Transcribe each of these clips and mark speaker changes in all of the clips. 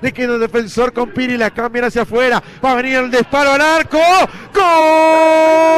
Speaker 1: Le queda el defensor con Piri, la cambian hacia afuera. Va a venir el disparo al arco. ¡Gol!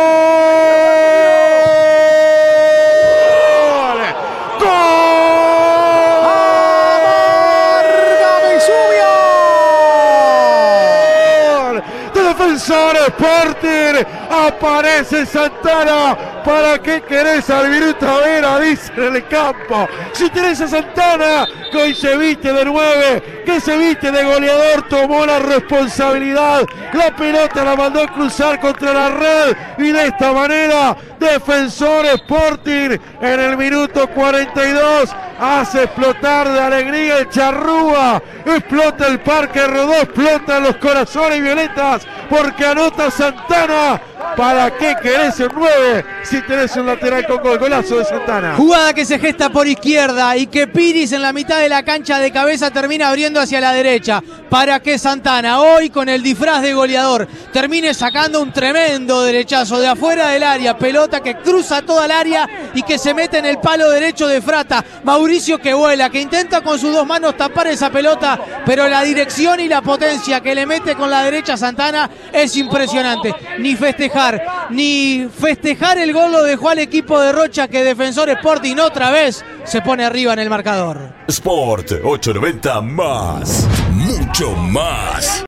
Speaker 1: Defensor Sporting aparece Santana. ¿Para qué querés al minuto Vera? Dice en el campo. Si tenés a Santana, que hoy se viste de nueve, que se viste de goleador, tomó la responsabilidad. La pelota la mandó a cruzar contra la red y de esta manera Defensor Sporting en el minuto 42 hace explotar de alegría el charrúa, explota el parque rodó, explota los corazones violetas porque anota Santana. ¿Para qué querés el 9 si tenés un lateral con gol? Golazo de Santana.
Speaker 2: Jugada que se gesta por izquierda y que Piris en la mitad de la cancha de cabeza termina abriendo hacia la derecha. Para que Santana hoy con el disfraz de goleador termine sacando un tremendo derechazo de afuera del área. Pelota que cruza toda el área y que se mete en el palo derecho de Frata. Mauricio que vuela, que intenta con sus dos manos tapar esa pelota, pero la dirección y la potencia que le mete con la derecha Santana es impresionante. Ni ni festejar el gol lo dejó al equipo de Rocha que Defensor Sporting otra vez se pone arriba en el marcador.
Speaker 3: Sport 890 más, mucho más.